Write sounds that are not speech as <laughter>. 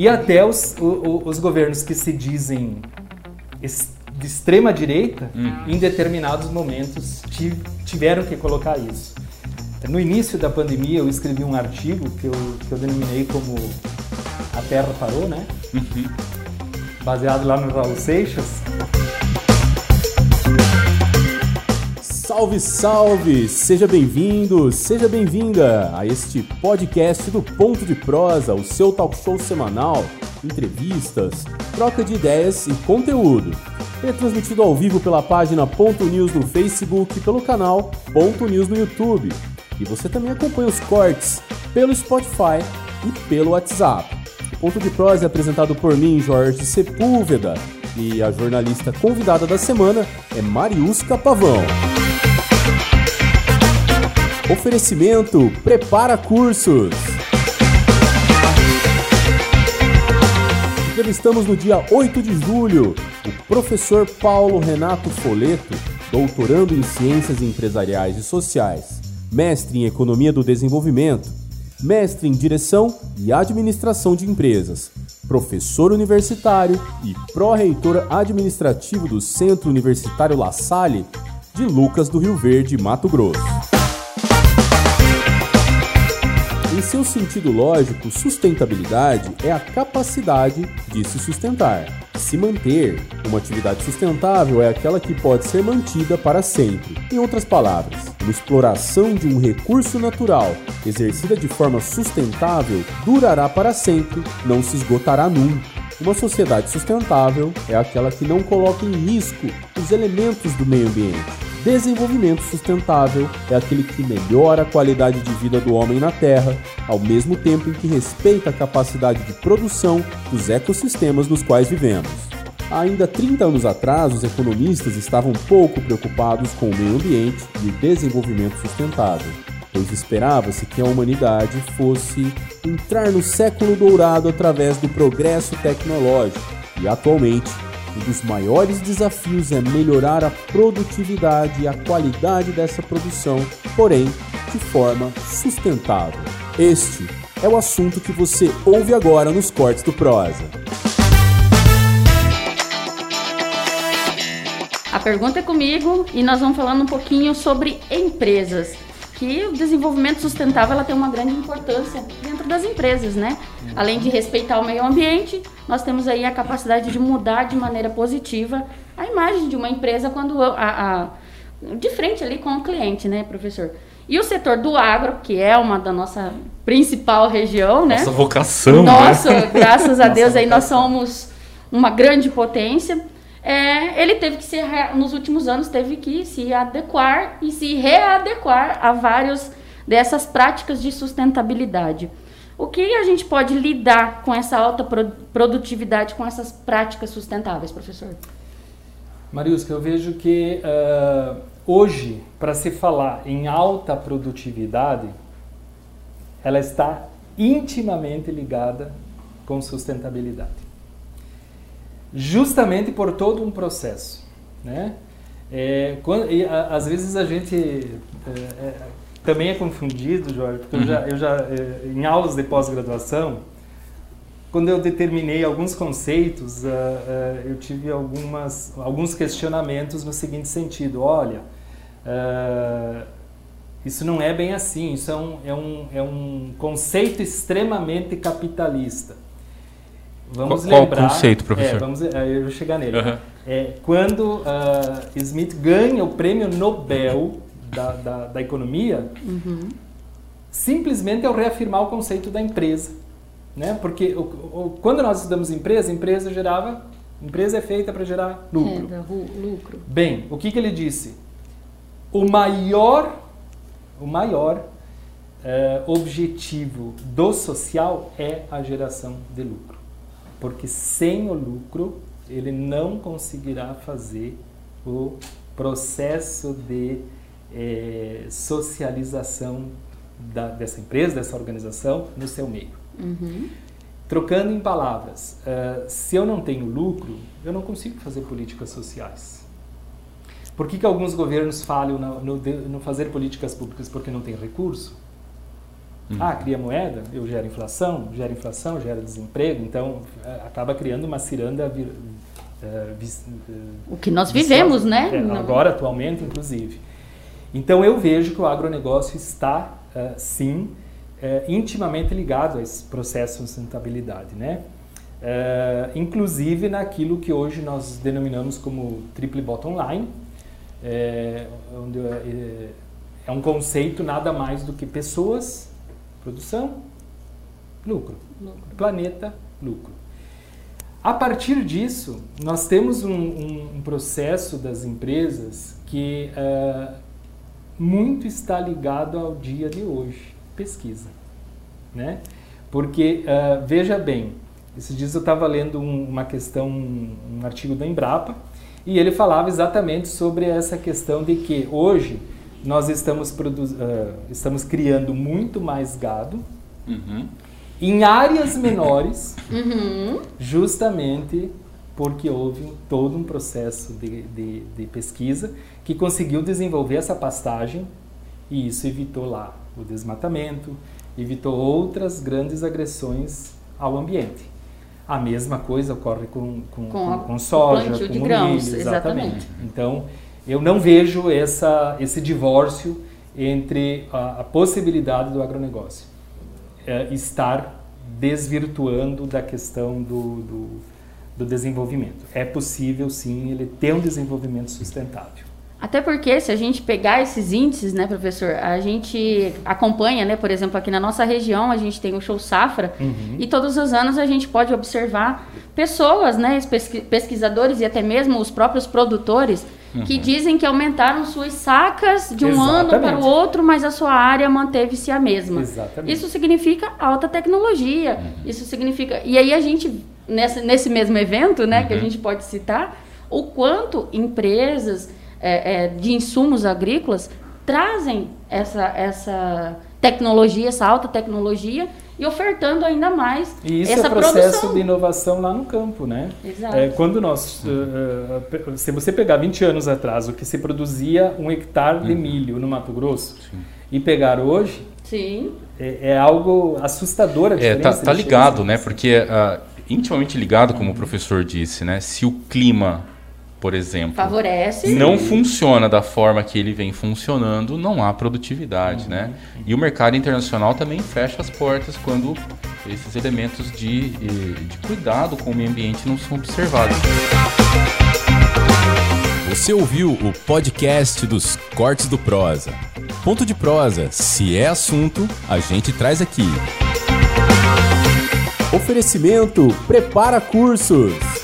E até os, o, os governos que se dizem de extrema direita, uhum. em determinados momentos tiveram que colocar isso. No início da pandemia, eu escrevi um artigo que eu, que eu denominei como A Terra Parou, né? Uhum. Baseado lá no Raul Seixas. Salve, salve! Seja bem-vindo, seja bem-vinda a este podcast do Ponto de Prosa, o seu talk show semanal, entrevistas, troca de ideias e conteúdo. É transmitido ao vivo pela página Ponto News no Facebook e pelo canal Ponto News no YouTube. E você também acompanha os cortes pelo Spotify e pelo WhatsApp. O Ponto de Prosa é apresentado por mim, Jorge Sepúlveda, e a jornalista convidada da semana é Mariusca Pavão. Oferecimento Prepara Cursos. Entrevistamos no dia 8 de julho o professor Paulo Renato Foleto, doutorando em Ciências Empresariais e Sociais, mestre em Economia do Desenvolvimento, mestre em Direção e Administração de Empresas, professor universitário e pró-reitor administrativo do Centro Universitário La Salle de Lucas do Rio Verde, Mato Grosso. Seu sentido lógico, sustentabilidade é a capacidade de se sustentar, se manter. Uma atividade sustentável é aquela que pode ser mantida para sempre. Em outras palavras, uma exploração de um recurso natural exercida de forma sustentável durará para sempre, não se esgotará nunca. Uma sociedade sustentável é aquela que não coloca em risco os elementos do meio ambiente Desenvolvimento sustentável é aquele que melhora a qualidade de vida do homem na Terra, ao mesmo tempo em que respeita a capacidade de produção dos ecossistemas nos quais vivemos. Ainda 30 anos atrás, os economistas estavam pouco preocupados com o meio ambiente e o desenvolvimento sustentável, pois esperava-se que a humanidade fosse entrar no século dourado através do progresso tecnológico, e atualmente um dos maiores desafios é melhorar a produtividade e a qualidade dessa produção, porém de forma sustentável. Este é o assunto que você ouve agora nos cortes do Prosa. A pergunta é comigo e nós vamos falando um pouquinho sobre empresas que o desenvolvimento sustentável ela tem uma grande importância dentro das empresas, né? Além de respeitar o meio ambiente, nós temos aí a capacidade de mudar de maneira positiva a imagem de uma empresa quando a, a de frente ali com o cliente, né, professor? E o setor do agro, que é uma da nossa principal região, né? Nossa vocação, Nossa, né? graças a <laughs> Deus aí nós somos uma grande potência é, ele teve que se nos últimos anos teve que se adequar e se readequar a vários dessas práticas de sustentabilidade. O que a gente pode lidar com essa alta produtividade, com essas práticas sustentáveis, professor? Mariusca, eu vejo que uh, hoje, para se falar em alta produtividade, ela está intimamente ligada com sustentabilidade justamente por todo um processo, né? É, quando, e, a, às vezes a gente é, é, também é confundido, Jorge, porque uhum. eu já, eu já é, em aulas de pós-graduação, quando eu determinei alguns conceitos, uh, uh, eu tive algumas, alguns questionamentos no seguinte sentido: olha, uh, isso não é bem assim, isso é um, é um, é um conceito extremamente capitalista. Vamos qual, lembrar. Qual conceito, professor? É, vamos, eu vou chegar nele. Uhum. É, quando uh, Smith ganha o prêmio Nobel da, da, da economia, uhum. simplesmente é o reafirmar o conceito da empresa. Né? Porque o, o, quando nós estudamos empresa, empresa gerava. Empresa é feita para gerar lucro. É, lucro. Bem, o que, que ele disse? O maior, o maior é, objetivo do social é a geração de lucro porque sem o lucro ele não conseguirá fazer o processo de é, socialização da, dessa empresa, dessa organização no seu meio. Uhum. Trocando em palavras, uh, se eu não tenho lucro, eu não consigo fazer políticas sociais. Por que, que alguns governos falham no, no, no fazer políticas públicas? Porque não tem recurso? Uhum. Ah, cria moeda, eu gero inflação, gera inflação, gera desemprego, então é, acaba criando uma ciranda vir, uh, vis, uh, o que nós vivemos, né? É, agora, atualmente, inclusive. Então eu vejo que o agronegócio está, uh, sim, intimamente ligado a esse processo de sustentabilidade, né? inclusive naquilo que hoje nós denominamos como triple bottom line, onde é um conceito nada mais do que pessoas, produção, lucro. lucro. Planeta, lucro. A partir disso, nós temos um, um, um processo das empresas que uh, muito está ligado ao dia de hoje, pesquisa. Né? Porque, uh, veja bem, esses dias eu estava lendo um, uma questão, um, artigo da Embrapa, e ele falava exatamente sobre essa questão de que hoje nós estamos, uh, estamos criando muito mais gado uhum. em áreas menores, <laughs> uhum. justamente porque houve todo um processo de, de, de, pesquisa que conseguiu desenvolver essa pastagem e isso evitou lá o desmatamento, evitou outras grandes agressões ao ambiente. A mesma coisa ocorre com, com, com, com, com soja, com milho, exatamente. exatamente. Então, eu não vejo essa, esse divórcio entre a, a possibilidade do agronegócio é, estar desvirtuando da questão do, do, do desenvolvimento. É possível, sim, ele ter um desenvolvimento sustentável. Até porque se a gente pegar esses índices, né, professor, a gente acompanha, né, por exemplo, aqui na nossa região a gente tem o show safra uhum. e todos os anos a gente pode observar pessoas, né, pesquisadores e até mesmo os próprios produtores uhum. que dizem que aumentaram suas sacas de um Exatamente. ano para o outro, mas a sua área manteve-se a mesma. Exatamente. Isso significa alta tecnologia. Uhum. Isso significa. E aí a gente, nessa, nesse mesmo evento, né, uhum. que a uhum. gente pode citar, o quanto empresas é, é, de insumos agrícolas trazem essa, essa tecnologia, essa alta tecnologia e ofertando ainda mais e isso essa é processo produção. de inovação lá no campo, né? Exato. É, quando nós, uh, se você pegar 20 anos atrás, o que se produzia um hectare de uhum. milho no Mato Grosso Sim. e pegar hoje, Sim. É, é algo assustador a diferença. É, tá, tá ligado, né? Porque uh, intimamente ligado, como o professor disse, né? Se o clima por exemplo, favorece. Não funciona da forma que ele vem funcionando, não há produtividade, uhum. né? E o mercado internacional também fecha as portas quando esses elementos de, de cuidado com o meio ambiente não são observados. Você ouviu o podcast dos Cortes do Prosa. Ponto de prosa, se é assunto, a gente traz aqui. Oferecimento Prepara Cursos.